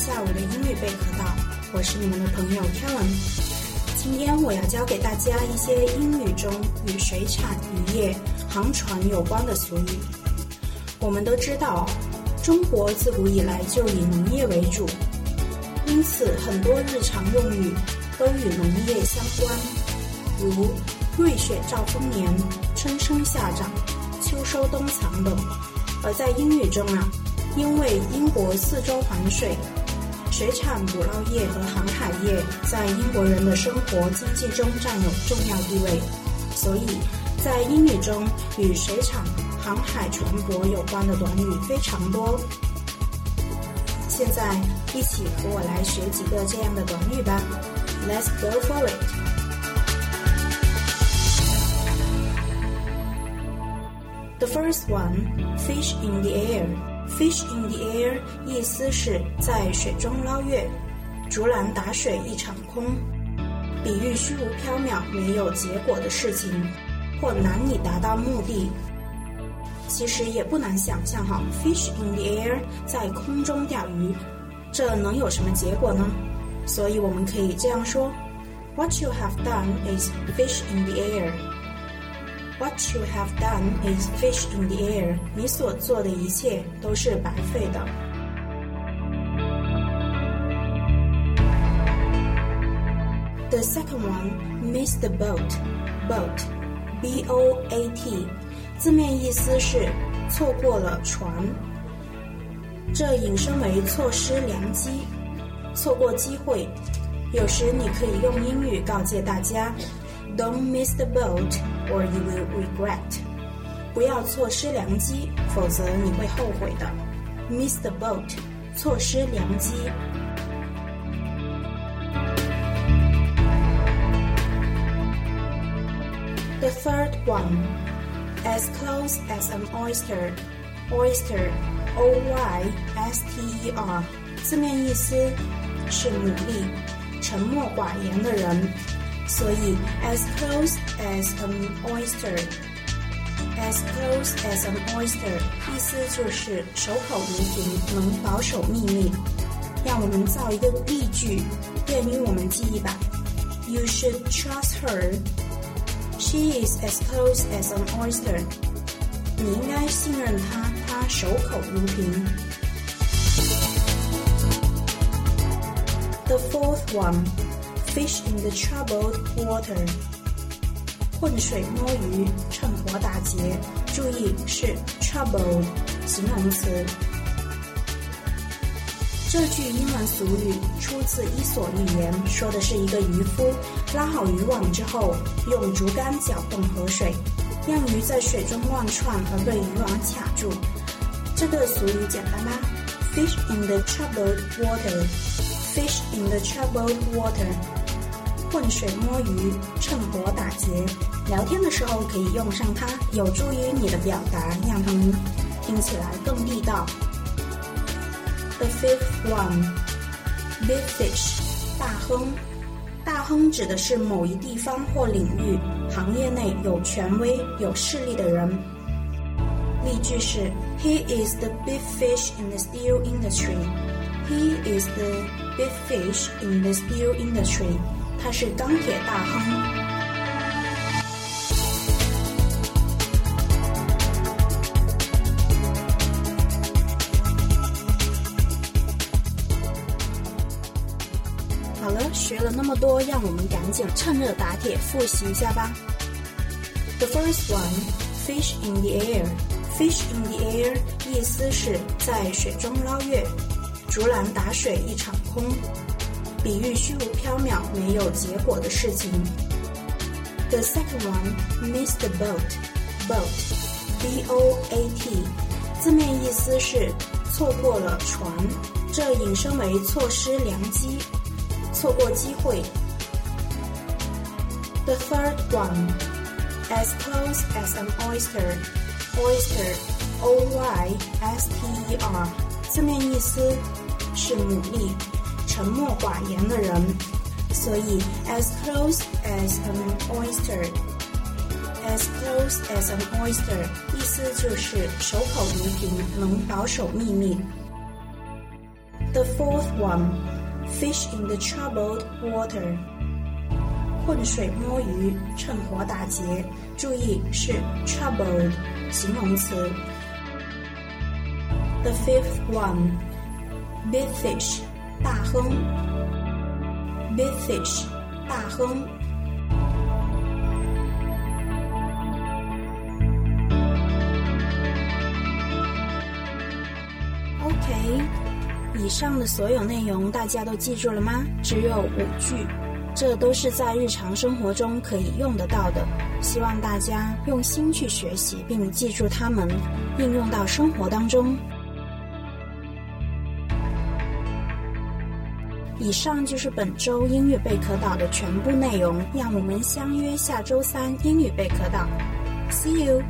下午的英语贝壳岛，我是你们的朋友 Kellen。今天我要教给大家一些英语中与水产、渔业、航船有关的俗语。我们都知道，中国自古以来就以农业为主，因此很多日常用语都与农业相关，如瑞雪兆丰年、春生夏长、秋收冬藏等。而在英语中啊，因为英国四周环水，水产、捕捞业和航海业在英国人的生活经济中占有重要地位，所以在英语中与水产、航海、船舶有关的短语非常多。现在一起和我来学几个这样的短语吧，Let's go for it！The first one, fish in the air. Fish in the air 意思是在水中捞月，竹篮打水一场空，比喻虚无缥缈、没有结果的事情，或难以达到目的。其实也不难想象哈，fish in the air 在空中钓鱼，这能有什么结果呢？所以我们可以这样说：What you have done is fish in the air. What you have done is fished in the air. 你所做的一切都是白费的。The second one, miss the boat. Boat, B-O-A-T，字面意思是错过了船，这引申为错失良机，错过机会。有时你可以用英语告诫大家 ：Don't miss the boat, or you will regret. 不要错失良机，否则你会后悔的。Miss the boat，错失良机。The third one, as close as an oyster. Oyster, O-Y-S-T-E-R，字面意思是努力、沉默寡言的人。 所以，as close as an oyster，as close as an oyster，意思就是守口如瓶，能保守秘密。让我们造一个例句，便于我们记忆吧。You should trust her. She is as close as an oyster. 你应该信任她，她守口如瓶。The fourth one. Fish in the troubled water，混水摸鱼，趁火打劫。注意是 troubled 形容词。这句英文俗语出自《伊索寓言》，说的是一个渔夫拉好渔网之后，用竹竿搅动河水，让鱼在水中乱窜而被渔网卡住。这个俗语简单吗？Fish in the troubled water。Fish in the troubled water，浑水摸鱼，趁火打劫。聊天的时候可以用上它，有助于你的表达，让他们听起来更地道。The fifth one，big fish，大亨。大亨指的是某一地方或领域、行业内有权威、有势力的人。例句是：He is the big fish in the steel industry. He is the big fish in the steel industry. 他是钢铁大亨。好了，学了那么多，让我们赶紧趁热打铁复习一下吧。the first one fish in the air，fish in the air 意思是在水中捞月，竹篮打水一场空。比喻虚无缥缈、没有结果的事情。The second one, miss the boat. Boat, B-O-A-T，字面意思是错过了船，这引申为错失良机。错过机会。The third one, as close as an oyster, oyster, O-Y-S-T-E-R，字面意思是牡蛎，沉默寡言的人，所以 as close as an oyster, as close as an oyster，意思就是守口如瓶，能保守秘密。The fourth one. Fish in the troubled water，浑水摸鱼，趁火打劫。注意是 troubled 形容词。The fifth one，big fish 大亨，big fish 大亨。OK。以上的所有内容大家都记住了吗？只有五句，这都是在日常生活中可以用得到的。希望大家用心去学习，并记住它们，应用到生活当中。以上就是本周英语贝壳岛的全部内容，让我们相约下周三英语贝壳岛。See you。